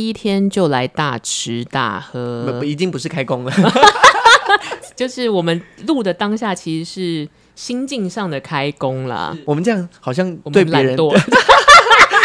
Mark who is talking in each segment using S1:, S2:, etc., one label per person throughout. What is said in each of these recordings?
S1: 第一天就来大吃大喝，
S2: 不，已经不是开工了，
S1: 就是我们录的当下，其实是心境上的开工啦。
S2: 我们这样好像对别人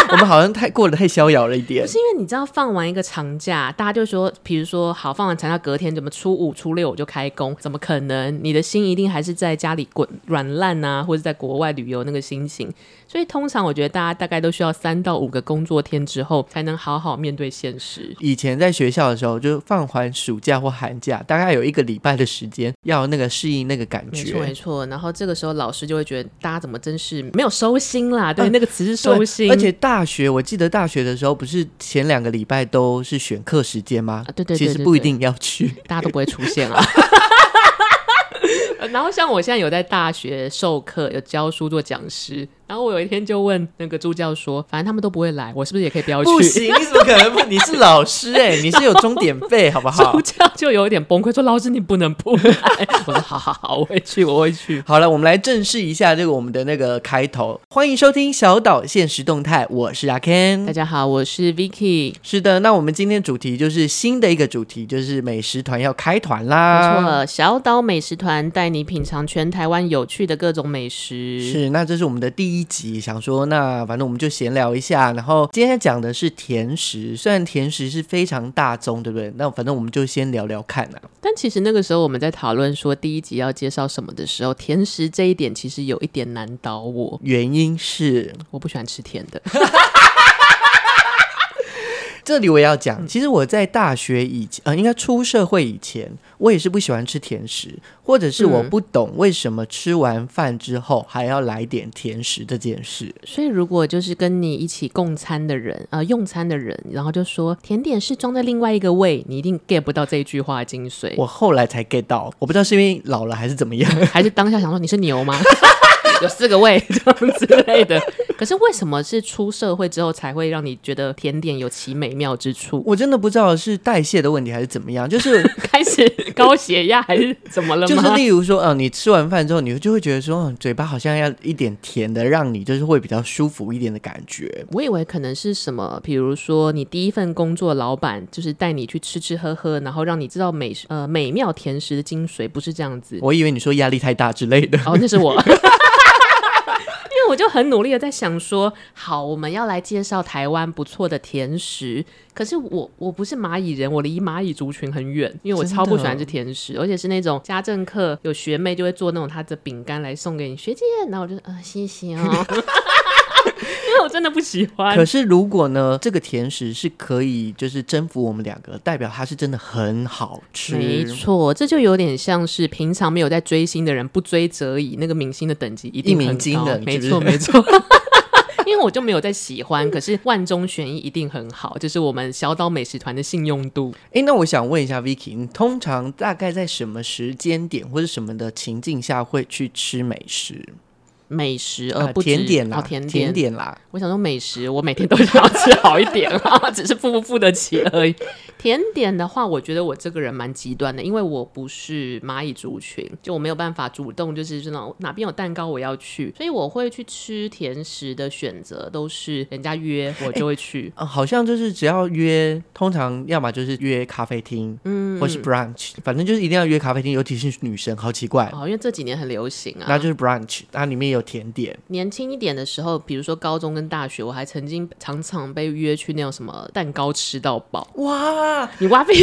S1: 我
S2: 们好像太过得太逍遥了一点，
S1: 不是因为你知道放完一个长假，大家就说，比如说好放完长假隔天怎么初五初六我就开工，怎么可能？你的心一定还是在家里滚软烂啊，或者在国外旅游那个心情。所以通常我觉得大家大概都需要三到五个工作天之后，才能好好面对现实。
S2: 以前在学校的时候，就放完暑假或寒假，大概有一个礼拜的时间要那个适应那个感觉。
S1: 没错没错。然后这个时候老师就会觉得大家怎么真是没有收心啦？对，嗯、那个词是收心，
S2: 而且大。大学，我记得大学的时候，不是前两个礼拜都是选课时间吗？
S1: 啊，对对对，
S2: 其实不一定要去，
S1: 大家都不会出现啊。然后像我现在有在大学授课，有教书做讲师。然后我有一天就问那个助教说：“反正他们都不会来，我是不是也可以不要去？”
S2: 不行，你怎么可能不？你是老师哎、欸，你是有钟点费，好不好？
S1: 助教就有一点崩溃，说：“老师你不能不来。”我说：“好好好，我会去，我会去。”
S2: 好了，我们来正式一下这个我们的那个开头。欢迎收听小岛现实动态，我是阿 Ken。
S1: 大家好，我是 Vicky。
S2: 是的，那我们今天主题就是新的一个主题，就是美食团要开团啦。
S1: 没错，小岛美食团带你品尝全台湾有趣的各种美食。
S2: 是，那这是我们的第一集，想说。那反正我们就闲聊一下，然后今天讲的是甜食，虽然甜食是非常大众，对不对？那反正我们就先聊聊看啊。
S1: 但其实那个时候我们在讨论说第一集要介绍什么的时候，甜食这一点其实有一点难倒我，
S2: 原因是
S1: 我不喜欢吃甜的。
S2: 这里我也要讲，其实我在大学以前，呃，应该出社会以前，我也是不喜欢吃甜食，或者是我不懂为什么吃完饭之后还要来点甜食这件事。
S1: 所以，如果就是跟你一起共餐的人，呃，用餐的人，然后就说甜点是装在另外一个胃，你一定 get 不到这一句话的精髓。
S2: 我后来才 get 到，我不知道是因为老了还是怎么样，
S1: 还是当下想说你是牛吗？有四个胃这样之类的，可是为什么是出社会之后才会让你觉得甜点有其美妙之处？
S2: 我真的不知道是代谢的问题还是怎么样，就是
S1: 开始高血压还是怎么了吗？
S2: 就是例如说，嗯、呃，你吃完饭之后，你就会觉得说，嗯，嘴巴好像要一点甜的，让你就是会比较舒服一点的感觉。
S1: 我以为可能是什么，比如说你第一份工作，老板就是带你去吃吃喝喝，然后让你知道美呃美妙甜食的精髓，不是这样子。
S2: 我以为你说压力太大之类的。
S1: 哦，那是我。我就很努力的在想说，好，我们要来介绍台湾不错的甜食。可是我我不是蚂蚁人，我离蚂蚁族群很远，因为我超不喜欢吃甜食，而且是那种家政课有学妹就会做那种她的饼干来送给你学姐，然后我就呃谢谢哦。
S2: 可是如果呢，这个甜食是可以就是征服我们两个，代表它是真的很好吃。
S1: 没错，这就有点像是平常没有在追星的人不追则已，那个明星的等级一定很高。一鸣惊人，没错没错。因为我就没有在喜欢，可是万中选一一定很好，就是我们小岛美食团的信用度。
S2: 哎，那我想问一下 Vicky，你通常大概在什么时间点或者什么的情境下会去吃美食？
S1: 美食呃，不
S2: 甜点啦，
S1: 哦、甜点
S2: 甜点啦。
S1: 我想说美食，我每天都想要吃好一点啊，只是付不付得起而已。甜点的话，我觉得我这个人蛮极端的，因为我不是蚂蚁族群，就我没有办法主动就是这种哪边有蛋糕我要去，所以我会去吃甜食的选择都是人家约我就会去。
S2: 呃，好像就是只要约，通常要么就是约咖啡厅，嗯，或是 brunch，反正就是一定要约咖啡厅，尤其是女生，好奇怪
S1: 哦，因为这几年很流行啊。
S2: 那就是 brunch，它里面有甜点。
S1: 年轻一点的时候，比如说高中跟大学，我还曾经常常被约去那种什么蛋糕吃到饱。
S2: 哇，
S1: 你挖鼻，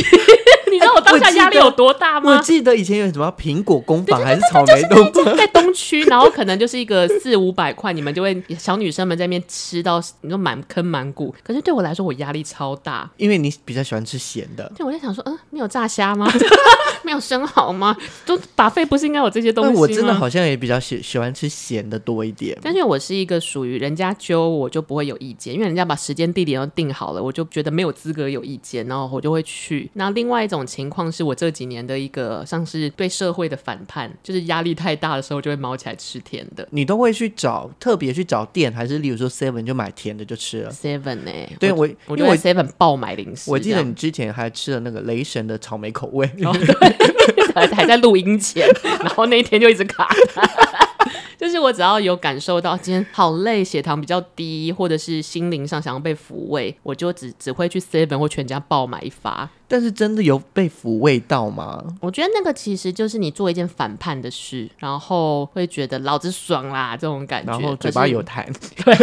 S1: 你知道我当下压力有多大吗？
S2: 我？我记得以前有什么苹果工坊还是草莓工坊，
S1: 在东区，然后可能就是一个四五百块，你们就会小女生们在那边吃到你说满坑满谷。可是对我来说，我压力超大，
S2: 因为你比较喜欢吃咸的。
S1: 对，我在想说，嗯，没有炸虾吗？没有生蚝吗？都 buffet 不是应该有这些东西吗？
S2: 我真的好像也比较喜喜欢吃咸的多一点。
S1: 但是我是一个属于人家揪我就不会有意见，因为人家把时间地点都定好了，我就觉得没有资格有意见，然后我就会去。那另外一种种情况是我这几年的一个像是对社会的反叛，就是压力太大的时候就会猫起来吃甜的。
S2: 你都会去找特别去找店，还是例如说 Seven 就买甜的就吃了
S1: ？Seven 呢、欸？
S2: 对我，
S1: 我就在 Seven 爆买零食。
S2: 我记得你之前还吃了那个雷神的草莓口味，
S1: 哦、对，还在录音前，然后那一天就一直卡。就是我只要有感受到今天好累，血糖比较低，或者是心灵上想要被抚慰，我就只只会去 Seven 或全家爆买一发。
S2: 但是真的有被抚慰到吗？
S1: 我觉得那个其实就是你做一件反叛的事，然后会觉得老子爽啦这种感觉，
S2: 然后嘴巴有痰，
S1: 对，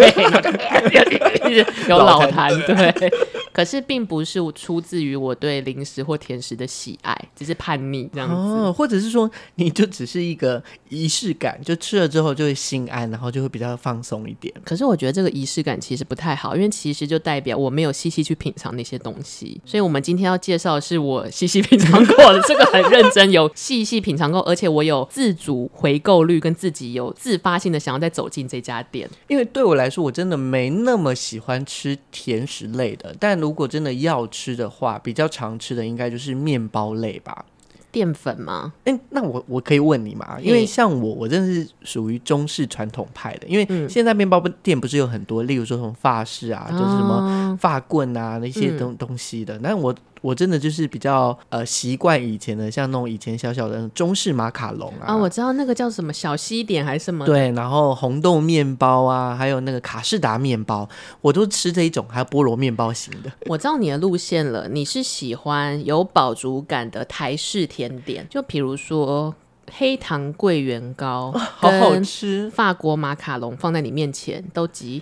S1: 有老痰，对。可是并不是出自于我对零食或甜食的喜爱，只是叛逆这样子，哦，
S2: 或者是说你就只是一个仪式感，就吃了之后就会心安，然后就会比较放松一点。
S1: 可是我觉得这个仪式感其实不太好，因为其实就代表我没有细细去品尝那些东西。所以我们今天要介绍的是我细细品尝过的，这个很认真，有细细品尝过，而且我有自主回购率，跟自己有自发性的想要再走进这家店。
S2: 因为对我来说，我真的没那么喜欢吃甜食类的，但如果真的要吃的话，比较常吃的应该就是面包类吧。
S1: 淀粉吗？
S2: 哎、欸，那我我可以问你吗？因为像我，我真的是属于中式传统派的。因为现在面包店不是有很多，例如说什么法式啊，就是什么发棍啊那些东东西的。那、嗯、我。我真的就是比较呃习惯以前的，像那种以前小小的中式马卡龙啊，
S1: 啊，我知道那个叫什么小西点还是什么，
S2: 对，然后红豆面包啊，还有那个卡士达面包，我都吃这一种，还有菠萝面包型的。
S1: 我知道你的路线了，你是喜欢有饱足感的台式甜点，就比如说黑糖桂圆糕，
S2: 好好吃，
S1: 法国马卡龙放在你面前都急。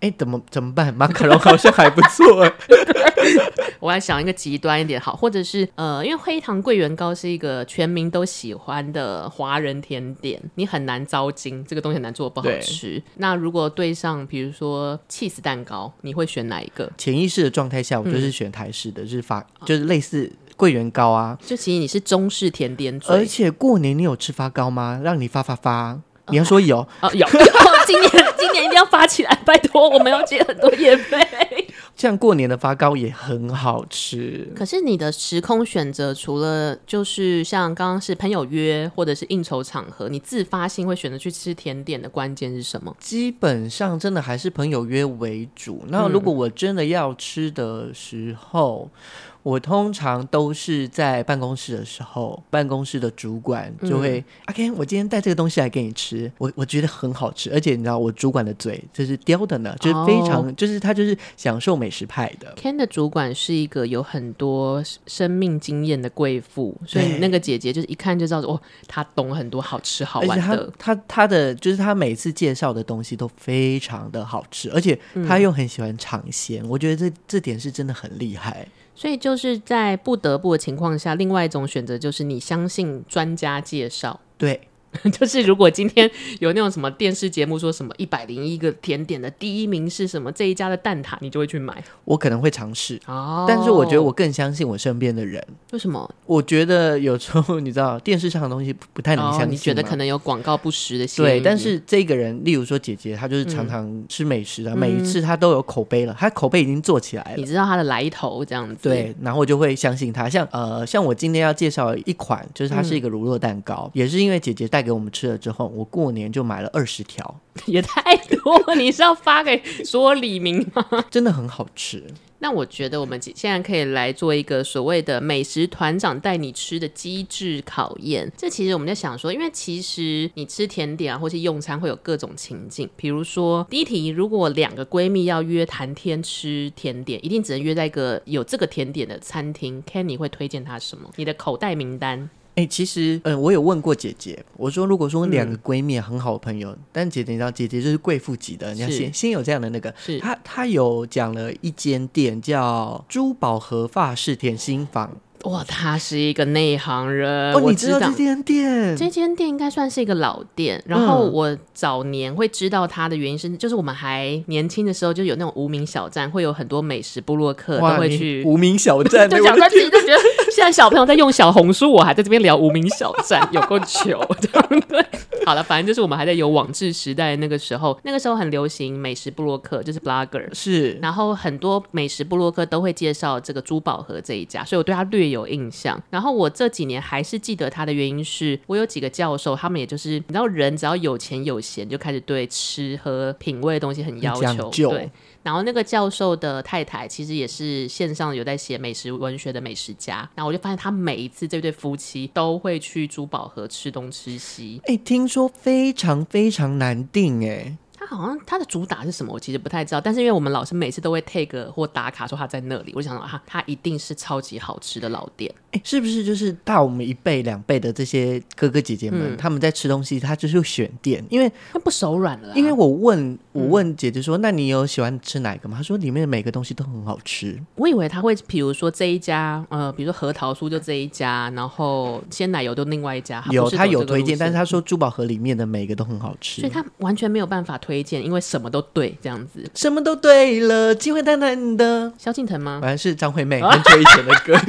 S2: 哎，怎么怎么办？马卡龙好像还不错哎。
S1: 我还想一个极端一点好，或者是呃，因为黑糖桂圆糕是一个全民都喜欢的华人甜点，你很难糟精，这个东西很难做不好吃。那如果对上比如说起司蛋糕，你会选哪一个？
S2: 潜意识的状态下，我就是选台式的，嗯、就是发就是类似桂圆糕啊。
S1: 就其实你是中式甜点，
S2: 而且过年你有吃发糕吗？让你发发发。你要说有
S1: 哦，有，今年今年一定要发起来，拜托，我们要接很多业费。
S2: 这样过年的发糕也很好吃，
S1: 可是你的时空选择除了就是像刚刚是朋友约或者是应酬场合，你自发性会选择去吃甜点的关键是什么？
S2: 基本上真的还是朋友约为主。那如果我真的要吃的时候。嗯我通常都是在办公室的时候，办公室的主管就会、嗯、阿 Ken，我今天带这个东西来给你吃，我我觉得很好吃，而且你知道我主管的嘴就是刁的呢，就是非常、哦、就是他就是享受美食派的。
S1: Ken 的主管是一个有很多生命经验的贵妇，所以那个姐姐就是一看就知道说，哦，她懂很多好吃好玩的。
S2: 她她她的就是她每次介绍的东西都非常的好吃，而且她又很喜欢尝鲜，嗯、我觉得这这点是真的很厉害。
S1: 所以就是在不得不的情况下，另外一种选择就是你相信专家介绍，
S2: 对。
S1: 就是如果今天有那种什么电视节目说什么一百零一个甜点的第一名是什么这一家的蛋挞，你就会去买。
S2: 我可能会尝试哦，但是我觉得我更相信我身边的人。
S1: 为什么？
S2: 我觉得有时候你知道电视上的东西不太能相信，哦，
S1: 你觉得可能有广告不实的。
S2: 对，但是这个人，例如说姐姐，她就是常常吃美食的，嗯，每一次她都有口碑了，她口碑已经做起来了，
S1: 你知道她的来头这样子。
S2: 对，然后我就会相信她。像呃，像我今天要介绍一款，就是它是一个乳酪蛋糕，嗯，也是因为姐姐带给我们吃了之后。我过年就买了二十条，
S1: 也太多！你是要发给所有里民吗？
S2: 真的很好吃。
S1: 那我觉得我们现在可以来做一个所谓的美食团长带你吃的机制考验。这其实我们在想说，因为其实你吃甜点啊，或是用餐会有各种情境。比如说，第一题，如果两个闺蜜要约谈天吃甜点，一定只能约在一个有这个甜点的餐厅。Kenny 会推荐他什么？你的口袋名单。
S2: 哎、欸，其实，嗯，我有问过姐姐，我说，如果说两个闺蜜很好的朋友，嗯、但姐姐你知道，姐姐就是贵妇级的，你要先先有这样的那个，是她她有讲了一间店叫珠宝和发饰甜心坊。
S1: 哇，他是一个内行人。
S2: 哦，你知道这间店？
S1: 这间店应该算是一个老店。然后我早年会知道它的原因是，就是我们还年轻的时候，就有那种无名小站，会有很多美食部落客都会去
S2: 无名小站，
S1: 就讲他自己就觉得现在小朋友在用小红书，我还在这边聊无名小站，有够糗，对不对？好了，反正就是我们还在有网志时代那个时候，那个时候很流行美食部落客，就是 blogger，
S2: 是，
S1: 然后很多美食部落客都会介绍这个珠宝盒这一家，所以我对他略有印象。然后我这几年还是记得他的原因是，我有几个教授，他们也就是你知道，人只要有钱有闲，就开始对吃喝品味的东西很要求，对。然后那个教授的太太其实也是线上有在写美食文学的美食家，然后我就发现他每一次这对夫妻都会去珠宝盒吃东吃西。
S2: 哎，听说非常非常难订哎。
S1: 他好像他的主打是什么，我其实不太知道。但是因为我们老师每次都会 take 或打卡说他在那里，我想说啊，他一定是超级好吃的老店。
S2: 哎，是不是就是大我们一辈两辈的这些哥哥姐姐们，嗯、他们在吃东西，他就是选店，因为
S1: 他不手软了。
S2: 因为我问我问姐姐说，嗯、那你有喜欢吃哪一个吗？她说里面的每个东西都很好吃。
S1: 我以为他会，比如说这一家，呃，比如说核桃酥就这一家，然后鲜奶油就另外一家。
S2: 有他有推荐，但是他说珠宝盒里面的每个都很好吃，
S1: 所以他完全没有办法推荐，因为什么都对这样子，
S2: 什么都对了，机会淡淡的。
S1: 萧敬腾吗？
S2: 反正是张惠妹 很久以前的歌。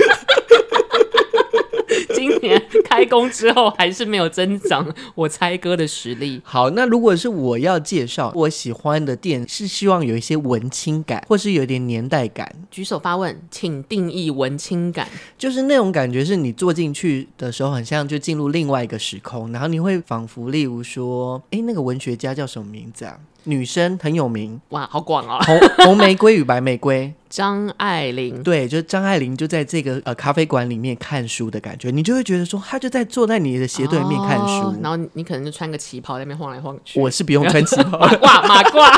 S1: 今年开工之后还是没有增长我猜歌的实力。
S2: 好，那如果是我要介绍我喜欢的店，是希望有一些文青感，或是有一点年代感。
S1: 举手发问，请定义文青感。
S2: 就是那种感觉，是你坐进去的时候，很像就进入另外一个时空，然后你会仿佛，例如说，哎，那个文学家叫什么名字啊？女生很有名，
S1: 哇，好广啊！
S2: 红红玫瑰与白玫瑰，
S1: 张爱玲，
S2: 对，就张爱玲就在这个呃咖啡馆里面看书的感觉，你就会觉得说，他就在坐在你的斜对面看书，
S1: 哦、然后你可能就穿个旗袍在那边晃来晃去。
S2: 我是不用穿旗袍，
S1: 马褂马褂。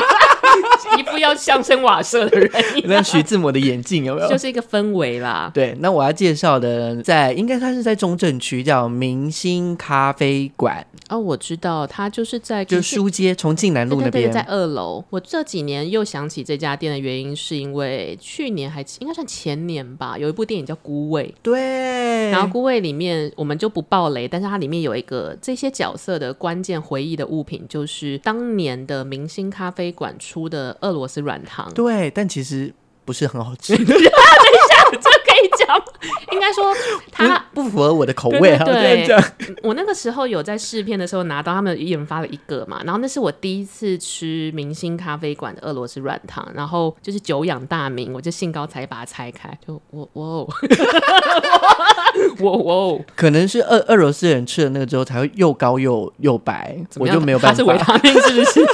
S1: 一副要相声瓦舍的人，
S2: 那徐志摩的眼镜有没有？
S1: 就是一个氛围啦。
S2: 对，那我要介绍的在，应该它是在中正区，叫明星咖啡馆。
S1: 哦，我知道，它就是在
S2: 就书街重庆南路那
S1: 边，在二楼。我这几年又想起这家店的原因，是因为去年还应该算前年吧，有一部电影叫《孤味》。
S2: 对，
S1: 然后《孤味》里面我们就不爆雷，但是它里面有一个这些角色的关键回忆的物品，就是当年的明星咖啡馆出的。俄罗斯软糖，
S2: 对，但其实不是很好吃。等
S1: 一下，这可以讲，应该说它
S2: 不，不符合我的口味。
S1: 对，我那个时候有在试片的时候拿到他们一人发了一个嘛，然后那是我第一次吃明星咖啡馆的俄罗斯软糖，然后就是久仰大名，我就兴高采烈把它拆开，就我我我 我，
S2: 可能是俄俄罗斯人吃了那个之后才会又高又又白，我就没有办法。
S1: 它是维他命是不是？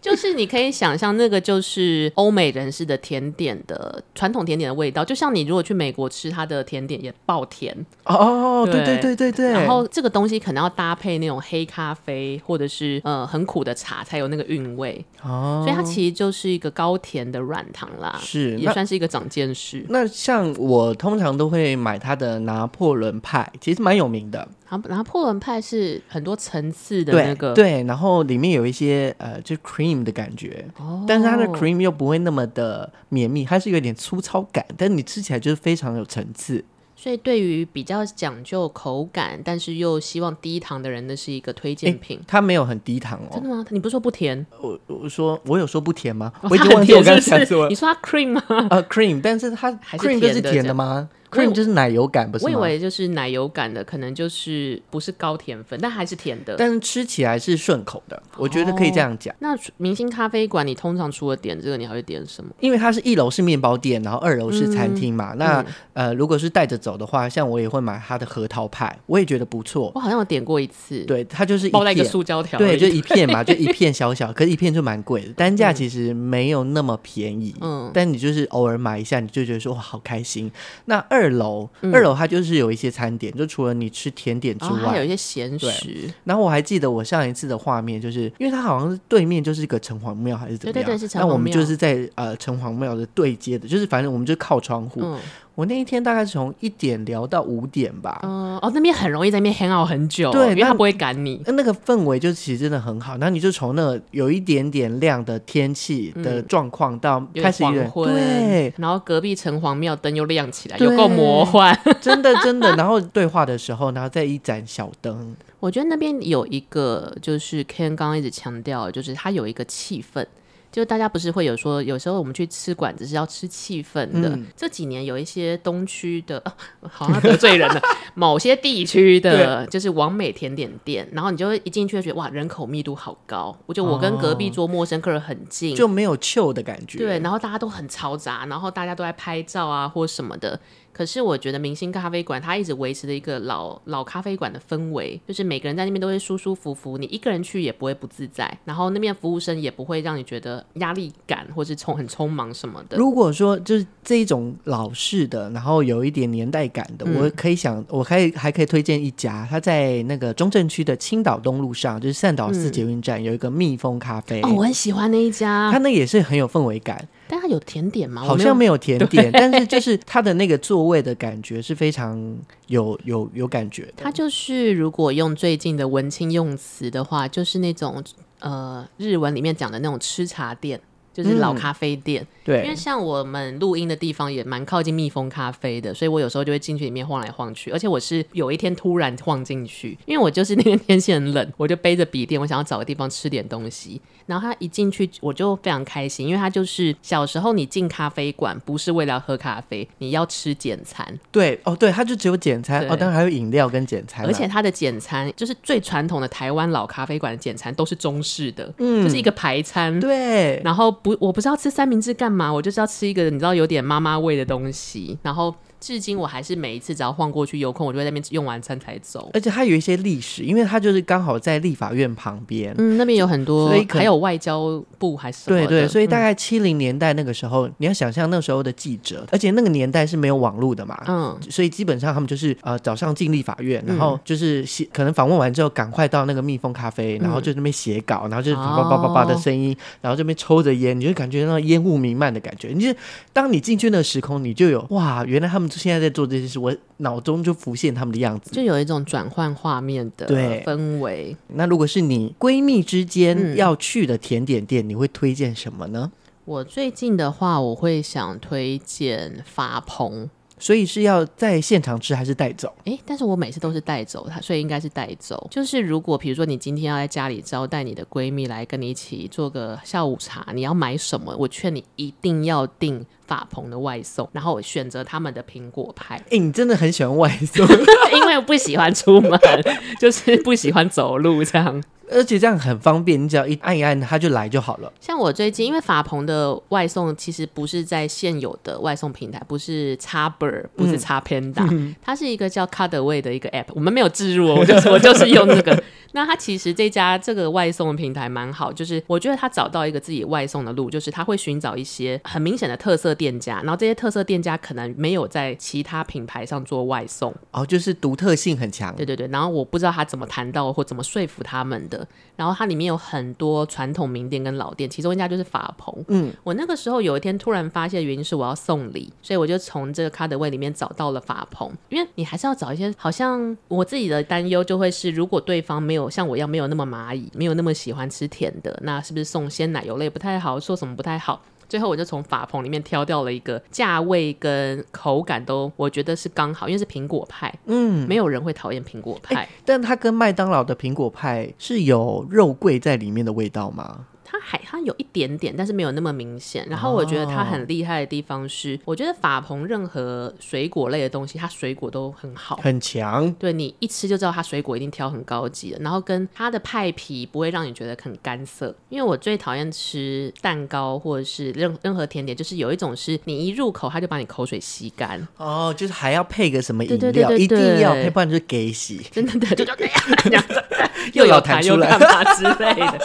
S1: 就是你可以想象，那个就是欧美人士的甜点的传统甜点的味道，就像你如果去美国吃它的甜点也爆甜
S2: 哦，对对对对对。
S1: 然后这个东西可能要搭配那种黑咖啡或者是呃很苦的茶才有那个韵味哦，所以它其实就是一个高甜的软糖啦，
S2: 是
S1: 也算是一个长见识。
S2: 那像我通常都会买它的拿破仑派，其实蛮有名的。
S1: 拿破仑派是很多层次的那个，
S2: 对，对，然后里面有一些呃，就 cream 的感觉，哦，但是它的 cream 又不会那么的绵密，它是有点粗糙感，但你吃起来就是非常有层次。
S1: 所以对于比较讲究口感，但是又希望低糖的人，那是一个推荐品。
S2: 它没有很低糖哦，
S1: 真的吗？你不是说不甜？
S2: 我我说我有说不甜吗？
S1: 哦、
S2: 我已经忘记我刚才说了。
S1: 你说它 cream 吗？
S2: 呃、uh,，cream，但是它 cream 就是甜的吗？cream 就是奶油感，不是？
S1: 我以为就是奶油感的，可能就是不是高甜粉，但还是甜的。
S2: 但是吃起来是顺口的，我觉得可以这样讲。哦，
S1: 那明星咖啡馆，你通常除了点这个，你还会点什么？
S2: 因为它是一楼是面包店，然后二楼是餐厅嘛。嗯、那、嗯、呃，如果是带着走的话，像我也会买它的核桃派，我也觉得不错。
S1: 我好像有点过一次，
S2: 对，它就是
S1: 包在一个塑胶条，
S2: 对，就一片嘛，就一片小小，可是一片就蛮贵的，单价其实没有那么便宜。嗯，但你就是偶尔买一下，你就觉得说哇，好开心。那二楼，嗯二楼它就是有一些餐点，就除了你吃甜点之外，
S1: 有一些咸食。
S2: 然后我还记得我上一次的画面，就是因为它好像是对面就是一个城隍庙还是怎么样？对对对，是城隍庙。那我们就是在呃城隍庙的对接的，就是反正我们就靠窗户。嗯我那一天大概是从一点聊到五点吧。嗯，
S1: 哦，那边很容易在那边 hang out 很久，对，因为他不会赶你。
S2: 那个氛围就其实真的很好。然后你就从那有一点点亮的天气的状况到开始黄昏，对，
S1: 然后隔壁城隍庙灯又亮起来，有够魔幻，
S2: 真的真的。然后对话的时候，然后再一盏小灯。
S1: 我觉得那边有一个，就是 Ken 刚刚一直强调，就是它有一个气氛。就大家不是会有说，有时候我们去吃馆子是要吃气氛的。
S2: 嗯、
S1: 这几年有一些东区的、啊，好像得罪人了，某些地区的，就是完美甜点店，然后你就会一进去就觉得哇，人口密度好高。我就我跟隔壁桌陌生客人很近，
S2: 就没有 chill 的感觉。
S1: 对，然后大家都很嘈杂，然后大家都在拍照啊或什么的。可是我觉得明星咖啡馆它一直维持着一个老老咖啡馆的氛围，就是每个人在那边都会舒舒服服，你一个人去也不会不自在，然后那边服务生也不会让你觉得压力感或是匆很匆忙什么的。
S2: 如果说就是这一种老式的，然后有一点年代感的，嗯、我可以想，我可以还可以推荐一家，它在那个中正区的青岛东路上，就是善导寺捷运站、嗯、有一个蜜蜂咖啡。
S1: 哦，我很喜欢那一家，
S2: 它那也是很有氛围感。
S1: 但它有甜点吗？
S2: 好像没有甜点，但是就是它的那个座位的感觉是非常有有有感觉的。
S1: 它就是如果用最近的文青用词的话，就是那种呃日文里面讲的那种吃茶店。就是老咖啡店，嗯、对，因为像我们录音的地方也蛮靠近蜜蜂咖啡的，所以我有时候就会进去里面晃来晃去。而且我是有一天突然晃进去，因为我就是那天天气很冷，我就背着笔电，我想要找个地方吃点东西。然后他一进去，我就非常开心，因为他就是小时候你进咖啡馆不是为了喝咖啡，你要吃简餐。
S2: 对，哦，对，他就只有简餐，哦，当然还有饮料跟简餐。
S1: 而且他的简餐就是最传统的台湾老咖啡馆的简餐，都是中式的，嗯，就是一个排餐。
S2: 对，
S1: 然后。我，我不知道吃三明治干嘛，我就是要吃一个你知道有点妈妈味的东西，然后。至今我还是每一次只要晃过去有空，我就在那边用完餐才走。
S2: 而且它有一些历史，因为它就是刚好在立法院旁边，
S1: 嗯，那边有很多，所以还有外交部还是
S2: 对对，所以大概七零年代那个时候，嗯、你要想象那时候的记者，而且那个年代是没有网络的嘛，嗯，所以基本上他们就是呃早上进立法院，然后就是写，可能访问完之后赶快到那个蜜蜂咖啡，然后就那边写稿，然后就是叭叭叭叭的声音，然后这边抽着烟，你就感觉那烟雾弥漫的感觉。你就当你进去那个时空，你就有哇，原来他们。现在在做这些事，我脑中就浮现他们的样子，
S1: 就有一种转换画面的氛围。
S2: 那如果是你闺蜜之间要去的甜点店，嗯、你会推荐什么呢？
S1: 我最近的话，我会想推荐法朋。
S2: 所以是要在现场吃还是带走？
S1: 诶，但是我每次都是带走它，所以应该是带走。就是如果比如说你今天要在家里招待你的闺蜜来跟你一起做个下午茶，你要买什么？我劝你一定要订法鹏的外送，然后我选择他们的苹果派。
S2: 诶，你真的很喜欢外送，
S1: 因为我不喜欢出门，就是不喜欢走路这样。
S2: 而且这样很方便，你只要一按一按，它就来就好了。
S1: 像我最近，因为法鹏的外送其实不是在现有的外送平台，不是 Xpert，不是叉 Panda，嗯，它是一个叫 Cutaway 的一个 App。我们没有置入哦，我就是我就是用那个。那他其实这家这个外送的平台蛮好，就是我觉得他找到一个自己外送的路，就是他会寻找一些很明显的特色店家，然后这些特色店家可能没有在其他品牌上做外送，
S2: 哦，就是独特性很强。
S1: 对对对，然后我不知道他怎么谈到或怎么说服他们的。然后它里面有很多传统名店跟老店，其中一家就是法鹏。嗯，我那个时候有一天突然发现，原因是我要送礼，所以我就从这个 Cutaway 里面找到了法鹏。因为你还是要找一些，好像我自己的担忧就会是，如果对方没有像我一样没有那么蚂蚁，没有那么喜欢吃甜的，那是不是送鲜奶油类不太好？说什么不太好？最后我就从法棚里面挑掉了一个价位跟口感都我觉得是刚好，因为是苹果派，嗯，没有人会讨厌苹果派，
S2: 但它跟麦当劳的苹果派是有肉桂在里面的味道吗？
S1: 它还它有一点点，但是没有那么明显。然后我觉得它很厉害的地方是，哦、我觉得法鹏任何水果类的东西，它水果都很好，
S2: 很强。
S1: 对，你一吃就知道它水果一定挑很高级的。然后跟它的派皮不会让你觉得很干涩。因为我最讨厌吃蛋糕或者是任任何甜点，就是有一种是你一入口它就把你口水吸干。
S2: 哦，就是还要配个什么饮料，一定要配，不然就是给洗。
S1: 真的的，就这样，又有弹又干嘛之类的。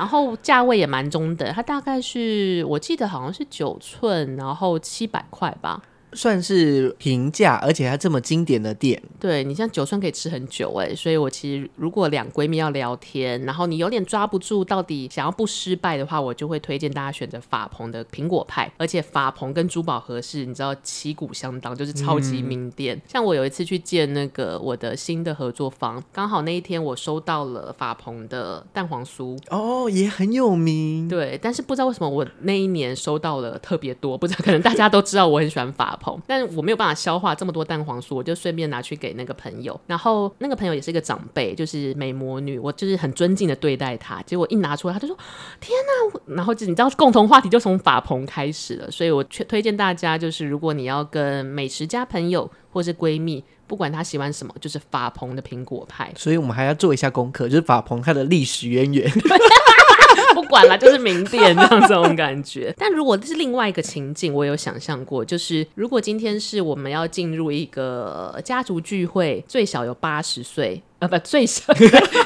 S1: 然后价位也蛮中等，它大概是我记得好像是九寸，然后七百块吧。
S2: 算是平价，而且还这么经典的店。
S1: 对，你像九寸可以吃很久哎，所以我其实如果两闺蜜要聊天，然后你有点抓不住到底想要不失败的话，我就会推荐大家选择法鹏的苹果派。而且法鹏跟珠宝盒是你知道旗鼓相当，就是超级名店。嗯、像我有一次去见那个我的新的合作方，刚好那一天我收到了法鹏的蛋黄酥
S2: 哦，也很有名。
S1: 对，但是不知道为什么我那一年收到了特别多，不知道可能大家都知道我很喜欢法。但我没有办法消化这么多蛋黄酥，我就顺便拿去给那个朋友。然后那个朋友也是一个长辈，就是美魔女，我就是很尊敬的对待她。结果一拿出来，她就说：“天哪！”然后就你知道，共同话题就从法蓬开始了。所以我推推荐大家，就是如果你要跟美食家朋友或是闺蜜，不管他喜欢什么，就是法鹏的苹果派。
S2: 所以我们还要做一下功课，就是法鹏它的历史渊源。
S1: 不管了，就是名店这样这种感觉。但如果这是另外一个情境，我有想象过，就是如果今天是我们要进入一个家族聚会，最小有八十岁。呃，不，最小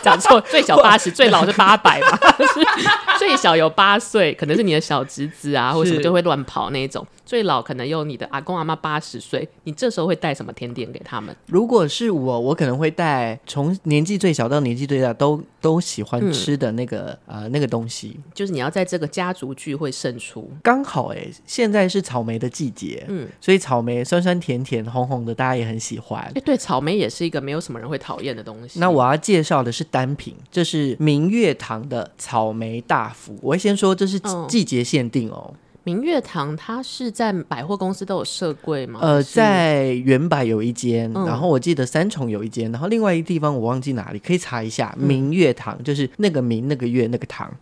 S1: 讲错，最小八十，最老是八百嘛。最小有八岁，可能是你的小侄子啊，或者什么就会乱跑那种。最老可能有你的阿公阿妈八十岁，你这时候会带什么甜点给他们？
S2: 如果是我，我可能会带从年纪最小到年纪最大都都喜欢吃的那个、嗯、呃那个东西。
S1: 就是你要在这个家族聚会胜出。
S2: 刚好哎、欸，现在是草莓的季节，嗯，所以草莓酸酸甜甜红红的，大家也很喜欢。哎、
S1: 欸，对，草莓也是一个没有什么人会讨厌的东西。
S2: 那我要介绍的是单品，这是明月堂的草莓大福。我会先说这是季节限定哦。嗯
S1: 明月堂，它是在百货公司都有设柜吗？
S2: 呃，在原百有一间，嗯，然后我记得三重有一间，然后另外一个地方我忘记哪里，可以查一下。嗯、明月堂就是那个明那个月那个堂，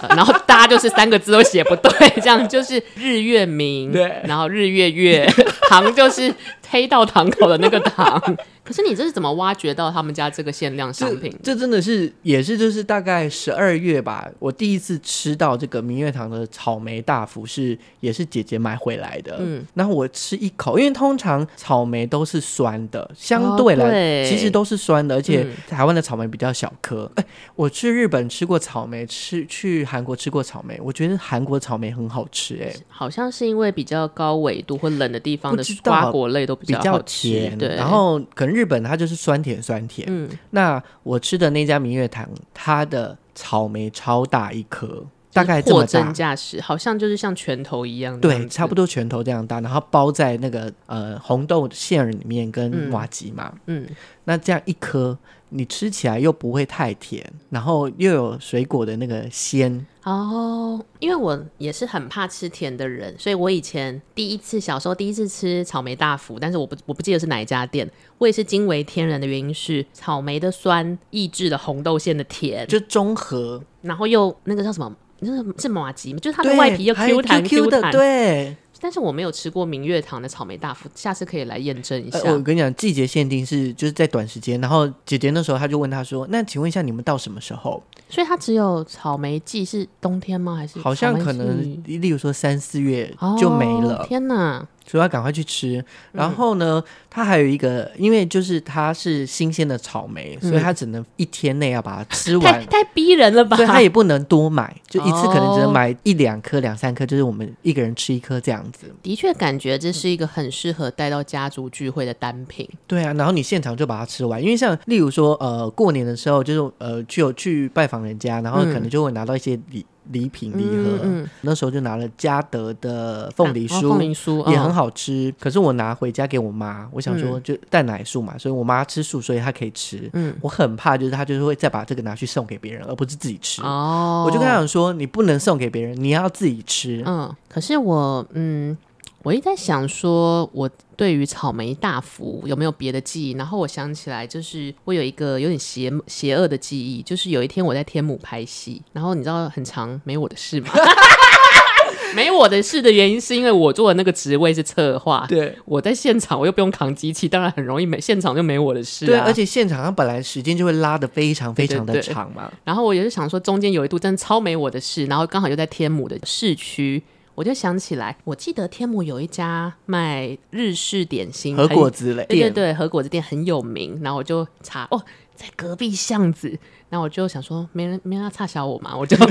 S1: 呃，然后大家就是三个字都写不对，这样就是日月明，对，然后日月月 堂就是黑道堂口的那个堂。可是你这是怎么挖掘到他们家这个限量商品？
S2: 这，这真的是也是就是大概十二月吧，我第一次吃到这个明月堂的草莓大福是也是姐姐买回来的。嗯，然后我吃一口，因为通常草莓都是酸的，相对来、其实都是酸的，而且台湾的草莓比较小颗。哎、嗯，我去日本吃过草莓，吃去韩国吃过草莓，我觉得韩国草莓很好吃。哎，
S1: 好像是因为比较高纬度或冷的地方的瓜果类都比较，比较甜，对，
S2: 然后可能。日本它就是酸甜酸甜，嗯，那我吃的那家明月堂，它的草莓超大一颗，大概这么大，
S1: 架势好像就是像拳头一样，
S2: 对，差不多拳头这样大，然后包在那个呃红豆馅里面跟瓦吉嘛，嗯，嗯，那这样一颗。你吃起来又不会太甜，然后又有水果的那个鲜
S1: 哦。因为我也是很怕吃甜的人，所以我以前第一次小时候第一次吃草莓大福，但是我不我不记得是哪一家店，我也是惊为天人的原因是草莓的酸抑制了红豆馅的甜，
S2: 就中和，
S1: 然后又那个叫什么，那是是麻糬吗？就是它的外皮又 Q 弹 Q, Q 弹，
S2: 对。
S1: 但是我没有吃过明月堂的草莓大福，下次可以来验证一下。
S2: 我跟你讲，季节限定是就是在短时间。然后姐姐那时候她就问他说：“那请问一下，你们到什么时候？”
S1: 所以它只有草莓季是冬天吗？还是
S2: 好像可能例如说三四月就没了？
S1: 天哪！
S2: 所以要赶快去吃，然后呢，嗯、它还有一个，因为就是它是新鲜的草莓，嗯、所以它只能一天内要把它吃完，
S1: 太，太逼人了吧？
S2: 所以它也不能多买，就一次可能只能买一两颗、两三颗，就是我们一个人吃一颗这样子。
S1: 的确，感觉这是一个很适合带到家族聚会的单品。
S2: 对啊，然后你现场就把它吃完，因为像例如说，呃，过年的时候就是呃，去有去拜访人家，然后可能就会拿到一些礼。礼品礼盒，那时候就拿了嘉德的凤梨酥，凤梨酥也很好吃，哦。可是我拿回家给我妈，我想说就蛋奶素嘛，嗯，所以我妈吃素，所以她可以吃。嗯，我很怕就是她就是会再把这个拿去送给别人，而不是自己吃。哦，我就跟她讲说，你不能送给别人，你要自己吃。
S1: 嗯，可是我嗯。我一直在想说，我对于草莓大福有没有别的记忆？然后我想起来，就是我有一个有点邪邪恶的记忆，就是有一天我在天母拍戏，然后你知道很长没我的事吗？没我的事的原因是因为我做的那个职位是策划，对，我在现场我又不用扛机器，当然很容易没现场就没我的事啊。
S2: 对，而且现场它本来时间就会拉的非常非常的长嘛。对对对，
S1: 然后我也是想说，中间有一度真的超没我的事，然后刚好又在天母的市区。我就想起来，我记得天母有一家卖日式点心
S2: 和果子类，
S1: 对对对，和果子店很有名。然后我就查，哦，在隔壁巷子。然后我就想说，没人没人要差小我嘛，我就。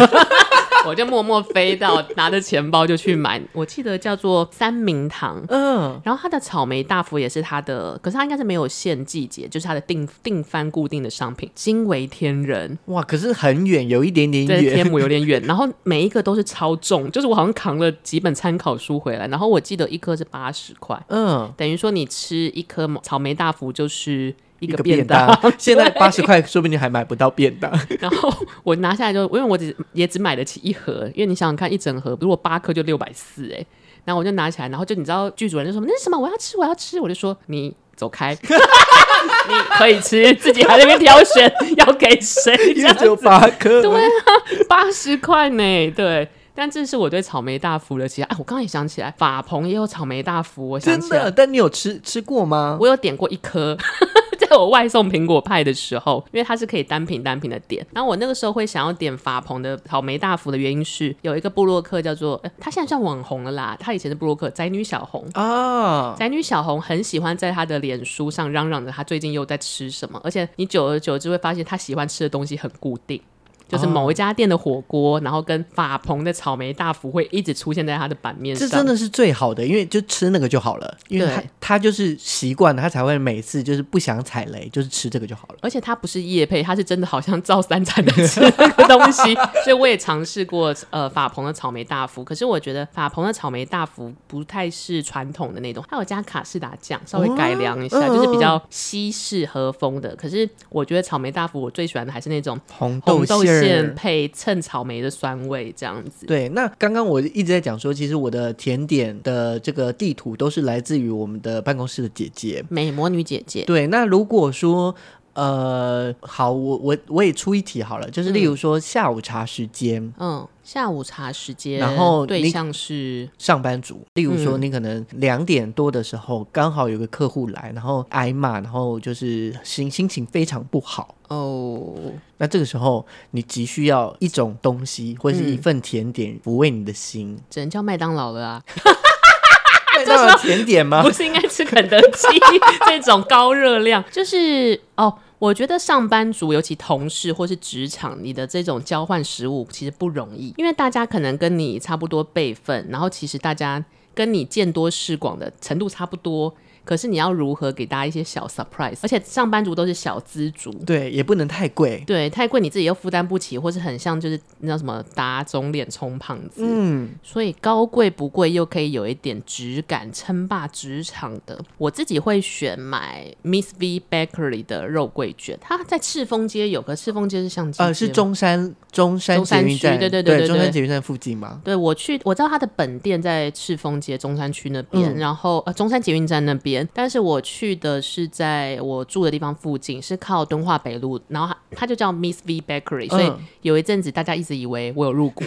S1: 我就默默飞到，拿着钱包就去买。我记得叫做三明堂，嗯，然后它的草莓大福也是它的，可是它应该是没有限季节，就是它的定定番固定的商品，惊为天人
S2: 哇！可是很远，有一点点远，
S1: 对，天母有点远。然后每一个都是超重，就是我好像扛了几本参考书回来。然后我记得一颗是八十块，嗯，等于说你吃一颗草莓大福就是。一个便当，
S2: 便当 现在八十块，说不定还买不到便当。
S1: 然后我拿下来就，因为我只也只买得起一盒，因为你想想看，一整盒如果八颗就六百四，哎，然后我就拿起来，然后就你知道剧主人就说那是什么？我要吃，我要吃，我就说你走开，你可以吃，自己还在那边挑选要给谁？
S2: 一只有八颗，
S1: 对啊，八十块呢，对。但这是我对草莓大福的期待。哎，我刚刚也想起来，法鹏也有草莓大福，我想起来。
S2: 真的？但你有吃吃过吗？
S1: 我有点过一颗，在我外送苹果派的时候，因为它是可以单品单品的点。然后我那个时候会想要点法鹏的草莓大福的原因是，有一个部落客叫做，他现在算网红了啦。他以前是部落客宅女小红啊，宅女小红很喜欢在他的脸书上嚷嚷着他最近又在吃什么，而且你久而久之会发现他喜欢吃的东西很固定。就是某一家店的火锅，哦、然后跟法鹏的草莓大福会一直出现在他的版面上。
S2: 这真的是最好的，因为就吃那个就好了。因为他他就是习惯了，他才会每次就是不想踩雷，就是吃这个就好了。
S1: 而且他不是夜配，他是真的好像照三餐的吃那个东西。所以我也尝试过呃法鹏的草莓大福，可是我觉得法鹏的草莓大福不太是传统的那种，它有加卡士达酱，稍微改良一下，哦、就是比较西式和风的。可是我觉得草莓大福我最喜欢的还是那种红豆馅。配衬草莓的酸味这样子。
S2: 对，那刚刚我一直在讲说，其实我的甜点的这个地图都是来自于我们的办公室的姐姐，
S1: 美魔女姐姐。
S2: 对，那如果说。呃，好，我我我也出一题好了，就是例如说下午茶时间，
S1: 嗯，下午茶时间，
S2: 然后
S1: 对象是
S2: 上班族，例如说你可能两点多的时候刚好有个客户来，然后挨骂，然后就是心心情非常不好。哦，那这个时候你急需要一种东西或者是一份甜点抚慰你的心，
S1: 只能叫麦当劳了啊。
S2: 这是甜点吗？
S1: 不是应该吃肯德基这种高热量？就是哦，我觉得上班族，尤其同事或是职场，你的这种交换食物其实不容易，因为大家可能跟你差不多辈分，然后其实大家跟你见多识广的程度差不多。可是你要如何给大家一些小 surprise？而且上班族都是小资族，
S2: 对，也不能太贵，
S1: 对，太贵你自己又负担不起，或是很像就是那叫什么打肿脸充胖子，嗯，所以高贵不贵又可以有一点质感，称霸职场的，我自己会选买 Miss V Bakery 的肉桂卷，它在赤峰街有，个赤峰街是像
S2: 呃是中山中山捷运站，对对对对，中山捷运站附近嘛？
S1: 对，我去我知道它的本店在赤峰街中山区那边，嗯、然后呃中山捷运站那边。但是我去的是在我住的地方附近，是靠敦化北路，然后它就叫 Miss V Bakery，所以有一阵子大家一直以为我有入股，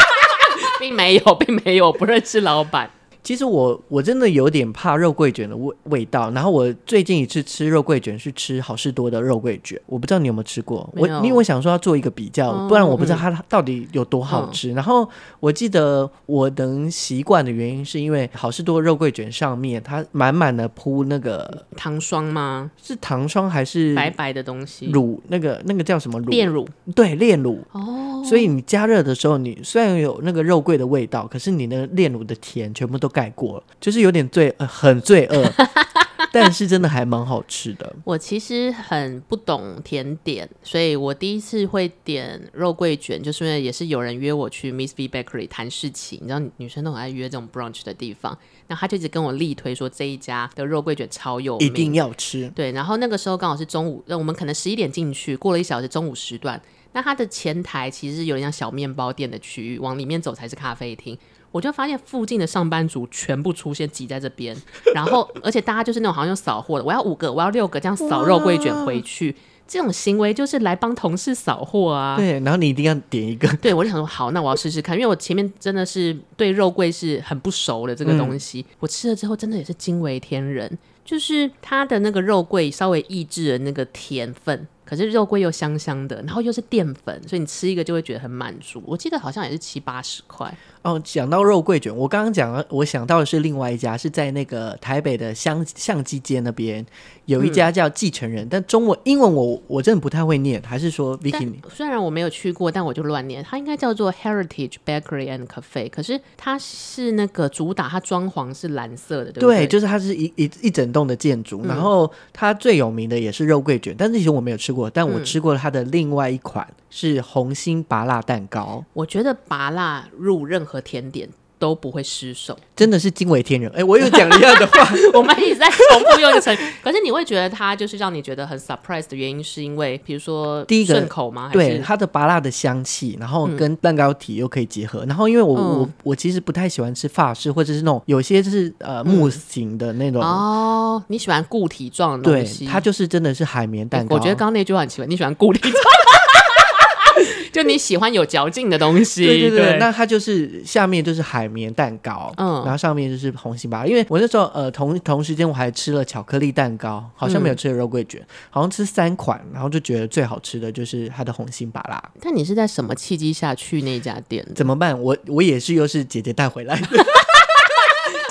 S1: 并没有，并没有，不认识老板。
S2: 其实我我真的有点怕肉桂卷的味味道，然后我最近一次吃肉桂卷是吃好事多的肉桂卷，我不知道你有没有吃过，我因为我想说要做一个比较，嗯、不然我不知道它到底有多好吃。嗯、然后我记得我能习惯的原因是因为好事多肉桂卷上面它满满的铺那个
S1: 糖霜吗？
S2: 是糖霜还是
S1: 白白的东西？
S2: 乳那个那个叫什么乳？
S1: 炼乳？
S2: 对，炼乳。哦，所以你加热的时候，你虽然有那个肉桂的味道，可是你那个炼乳的甜全部都盖过了，就是有点罪，呃，很罪恶，但是真的还蛮好吃的。
S1: 我其实很不懂甜点，所以我第一次会点肉桂卷，就是因为也是有人约我去 Miss V Bakery 谈事情，你知道女生都很爱约这种 brunch 的地方，然后他就一直跟我力推说这一家的肉桂卷超有名，
S2: 一定要吃。
S1: 对，然后那个时候刚好是中午，那我们可能十一点进去，过了一小时中午时段，那它的前台其实是有点像小面包店的区域，往里面走才是咖啡厅。我就发现附近的上班族全部出现挤在这边，然后而且大家就是那种好像扫货的，我要五个，我要六个，这样扫肉桂卷回去，这种行为就是来帮同事扫货啊。
S2: 对，然后你一定要点一个。
S1: 对，我就想说好，那我要试试看，因为我前面真的是对肉桂是很不熟的这个东西，嗯、我吃了之后真的也是惊为天人，就是它的那个肉桂稍微抑制了那个甜分。可是肉桂又香香的，然后又是淀粉，所以你吃一个就会觉得很满足。我记得好像也是七八十块。
S2: 哦，讲到肉桂卷，我刚刚讲了，我想到的是另外一家，是在那个台北的相相机街那边有一家叫继承人，嗯、但中文英文我我真的不太会念，还是说 Vicky？
S1: 虽然我没有去过，但我就乱念，它应该叫做 Heritage Bakery and Cafe。可是它是那个主打，它装潢是蓝色的，对不对？
S2: 对，就是它是一一一整栋的建筑，嗯、然后它最有名的也是肉桂卷，但是其实我没有吃过。但我吃过它的另外一款是红心芭辣蛋糕。
S1: 我觉得芭辣入任何甜点都不会失手，
S2: 真的是惊为天人。哎、欸，我有讲了一样的话，
S1: 我们一直在重复用一个成语。可是你会觉得它就是让你觉得很 surprise 的原因，是因为比如说第一个顺口吗？
S2: 对，它的芭辣的香气，然后跟蛋糕体又可以结合。嗯、然后因为我、嗯、我我其实不太喜欢吃法式，或者是那种有些就是呃慕斯型的那种、嗯。
S1: 哦，你喜欢固体状的东西？
S2: 对，它就是真的是海绵蛋糕。
S1: 我觉得刚刚那句话很奇怪，你喜欢固体状？就你喜欢有嚼劲的东西，
S2: 对对对，对，那它就是下面就是海绵蛋糕，嗯，然后上面就是红心芭乐。因为我那时候呃同同时间我还吃了巧克力蛋糕，好像没有吃了肉桂卷，嗯、好像吃三款，然后就觉得最好吃的就是它的红心芭拉。
S1: 但你是在什么契机下去那家店？
S2: 怎么办？我我也是又是姐姐带回来的。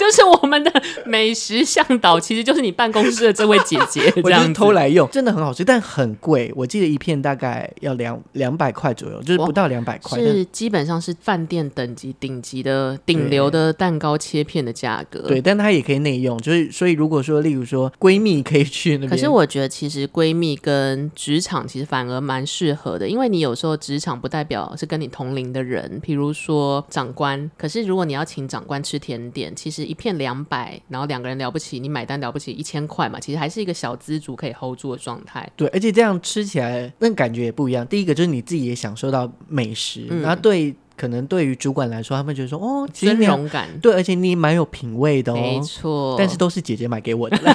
S1: 就是我们的美食向导，其实就是你办公室的这位姐姐，这样
S2: 偷来用，真的很好吃，但很贵。我记得一片大概要两两百块左右，就是不到两百块，
S1: 是基本上是饭店等级顶级的顶流的蛋糕切片的价格。
S2: 对，但它也可以内用，就是所以如果说，例如说闺蜜可以去那边，
S1: 可是我觉得其实闺蜜跟职场其实反而蛮适合的，因为你有时候职场不代表是跟你同龄的人，比如说长官，可是如果你要请长官吃甜点，其实一片两百，然后两个人了不起，你买单了不起一千块嘛，其实还是一个小资族可以 hold 住的状态。
S2: 对，而且这样吃起来那感觉也不一样。第一个就是你自己也享受到美食，嗯、然后对可能对于主管来说，他们觉得说哦，
S1: 尊荣感。
S2: 对，而且你蛮有品味的哦，
S1: 没错。
S2: 但是都是姐姐买给我的。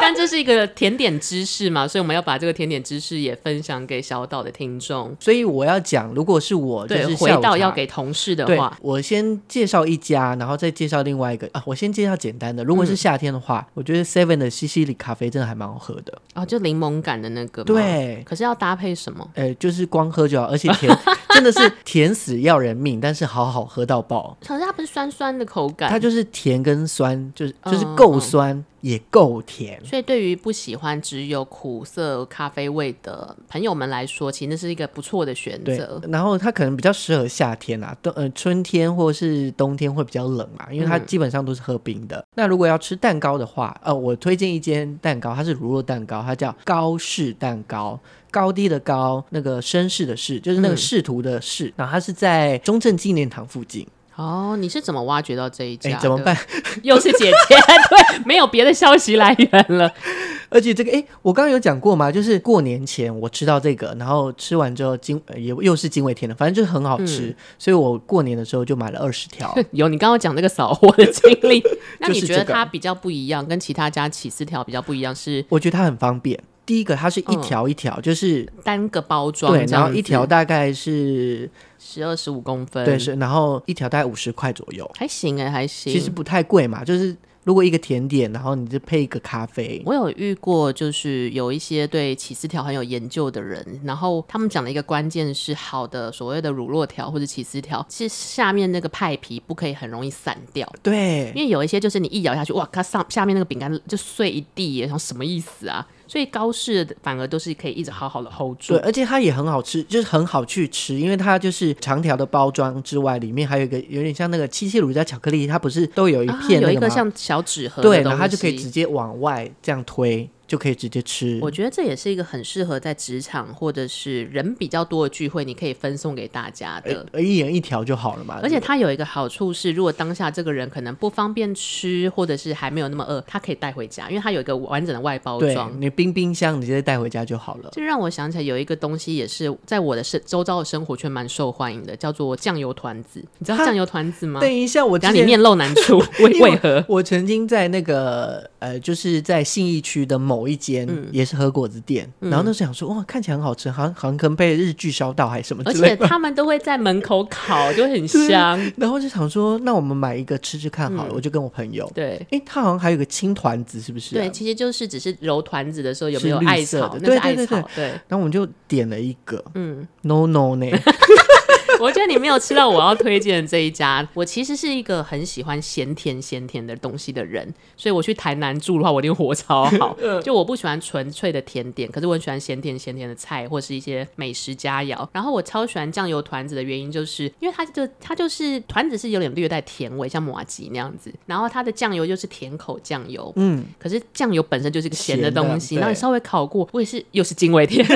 S1: 但这是一个甜点知识嘛，所以我们要把这个甜点知识也分享给小岛的听众。
S2: 所以我要讲，如果是我就是
S1: 回到要给同事的话，
S2: 我先介绍一家，然后再介绍另外一个啊。我先介绍简单的，如果是夏天的话，嗯、我觉得 Seven 的西西里咖啡真的还蛮好喝的
S1: 哦，就柠檬感的那个。
S2: 对，
S1: 可是要搭配什么？
S2: 呃，就是光喝就好，而且甜 真的是甜死要人命，但是好好喝到爆。
S1: 可是它不是酸酸的口感，
S2: 它就是甜跟酸，就是就是够酸。也够甜，
S1: 所以对于不喜欢只有苦涩咖啡味的朋友们来说，其实那是一个不错的选择。
S2: 然后它可能比较适合夏天啊，冬呃春天或是冬天会比较冷嘛，因为它基本上都是喝冰的。嗯、那如果要吃蛋糕的话，呃，我推荐一间蛋糕，它是乳酪蛋糕，它叫高士蛋糕，高低的高，那个绅士的士，就是那个仕途的仕。然后它是在中正纪念堂附近。
S1: 哦，你是怎么挖掘到这一家？
S2: 怎么办？
S1: 又是姐姐，对，没有别的消息来源了。
S2: 而且这个，哎，我刚刚有讲过嘛，就是过年前我吃到这个，然后吃完之后惊，也又是惊为天人，反正就是很好吃，嗯、所以我过年的时候就买了二十条。
S1: 有你刚刚讲那个扫货的经历，那你觉得它比较不一样，跟其他家起司条比较不一样是？
S2: 我觉得它很方便。第一个，它是一条一条，嗯、就是
S1: 单个包装，
S2: 对，然后一条大概是
S1: 十二十五公分，
S2: 对，是，然后一条大概五十块左右，
S1: 还行哎，还行，
S2: 其实不太贵嘛，就是。如果一个甜点，然后你就配一个咖啡。
S1: 我有遇过，就是有一些对起司条很有研究的人，然后他们讲的一个关键是，好的所谓的乳酪条或者起司条，其实下面那个派皮不可以很容易散掉。
S2: 对，
S1: 因为有一些就是你一咬下去，哇，它上下面那个饼干就碎一地，然后什么意思啊？所以高士反而都是可以一直好好的 hold 住，
S2: 对，而且它也很好吃，就是很好去吃，因为它就是长条的包装之外，里面还有一个有点像那个七七乳加巧克力，它不是都有一片、
S1: 有一个像小纸盒，
S2: 对，然后它就可以直接往外这样推。就可以直接吃。
S1: 我觉得这也是一个很适合在职场或者是人比较多的聚会，你可以分送给大家的。
S2: 呃，一人一条就好了嘛。
S1: 而且它有一个好处是，如果当下这个人可能不方便吃，或者是还没有那么饿，他可以带回家，因为它有一个完整的外包装。
S2: 你冰冰箱，你直接带回家就好了。
S1: 这让我想起来有一个东西，也是在我的生周遭的生活圈蛮受欢迎的，叫做酱油团子。你知道酱油团子吗？
S2: 等一下，我
S1: 讲你面露难处，为为何？
S2: 我曾经在那个呃，就是在信义区的某一间。嗯也是和果子店，嗯、然后那时候想说，哇，看起来很好吃，好像好像可能被日剧烧到还是什么之类的，
S1: 而且他们都会在门口烤，就很香。
S2: 然后就想说，那我们买一个吃吃看好了。嗯、我就跟我朋友，
S1: 对，
S2: 哎，他好像还有个青团子，是不是、啊？
S1: 对，其实就是只是揉团子的时候有没有艾草的，对对对对，对。
S2: 然后我们就点了一个，嗯，no no 呢。
S1: 我觉得你没有吃到我要推荐的这一家。我其实是一个很喜欢咸甜咸甜的东西的人，所以我去台南住的话，我一定活超好。就我不喜欢纯粹的甜点，可是我很喜欢咸甜咸甜的菜或是一些美食佳肴。然后我超喜欢酱油团子的原因，就是因为它就它就是团子是有点略带甜味，像麻吉那样子。然后它的酱油就是甜口酱油，嗯，可是酱油本身就是一个咸的东西，然后你稍微烤过，我也是又是惊为天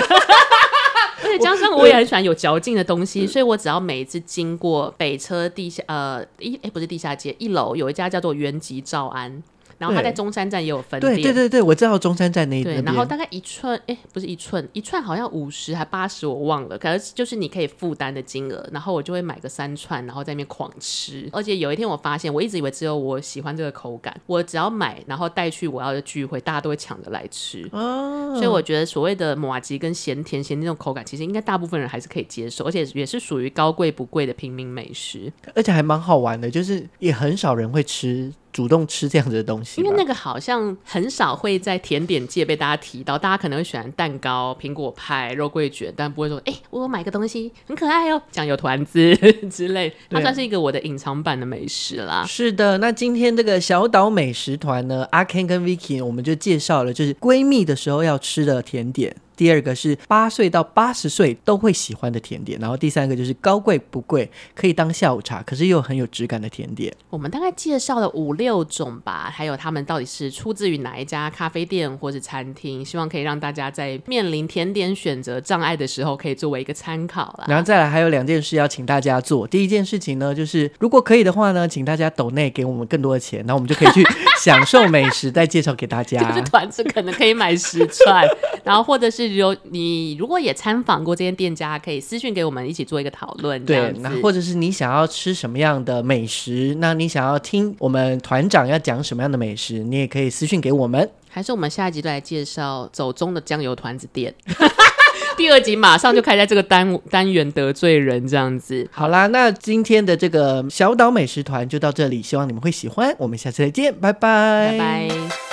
S1: 人。加上我也很喜欢有嚼劲的东西，所以我只要每一次经过北车地下呃一哎、不是地下街一楼有一家叫做原吉兆安。然后它在中山站也有分店，
S2: 对对对对，我知道中山站那一对，
S1: 然后大概一寸，哎，不是一寸，一串好像五十还八十，我忘了。可是就是你可以负担的金额，然后我就会买个三串，然后在那边狂吃。而且有一天我发现，我一直以为只有我喜欢这个口感，我只要买，然后带去我要的聚会，大家都会抢着来吃。哦，所以我觉得所谓的麻吉跟咸甜咸那种口感，其实应该大部分人还是可以接受，而且也是属于高贵不贵的平民美食，
S2: 而且还蛮好玩的，就是也很少人会吃。主动吃这样子的东西，
S1: 因为那个好像很少会在甜点界被大家提到，大家可能会喜欢蛋糕、苹果派、肉桂卷，但不会说，哎、欸，我有买个东西很可爱哦，酱油团子 之类，它算是一个我的隐藏版的美食啦。
S2: 是的，那今天这个小岛美食团呢，阿 Ken 跟 Vicky，我们就介绍了就是闺蜜的时候要吃的甜点。第二个是八岁到八十岁都会喜欢的甜点，然后第三个就是高贵不贵，可以当下午茶，可是又很有质感的甜点。
S1: 我们大概介绍了五六种吧，还有他们到底是出自于哪一家咖啡店或是餐厅，希望可以让大家在面临甜点选择障碍的时候，可以作为一个参考啦。
S2: 然后再来还有两件事要请大家做，第一件事情呢，就是如果可以的话呢，请大家抖内给我们更多的钱，然后我们就可以去享受美食，再介绍给大家。
S1: 就是团子可能可以买十串，然后或者是。有你如果也参访过这间店家，可以私讯给我们一起做一个讨论。
S2: 对，那或者是你想要吃什么样的美食，那你想要听我们团长要讲什么样的美食，你也可以私讯给我们。
S1: 还是我们下一集就来介绍走中的酱油团子店。第二集马上就开在这个单单元得罪人这样子。
S2: 好啦，那今天的这个小岛美食团就到这里，希望你们会喜欢。我们下次再见，拜拜，
S1: 拜拜。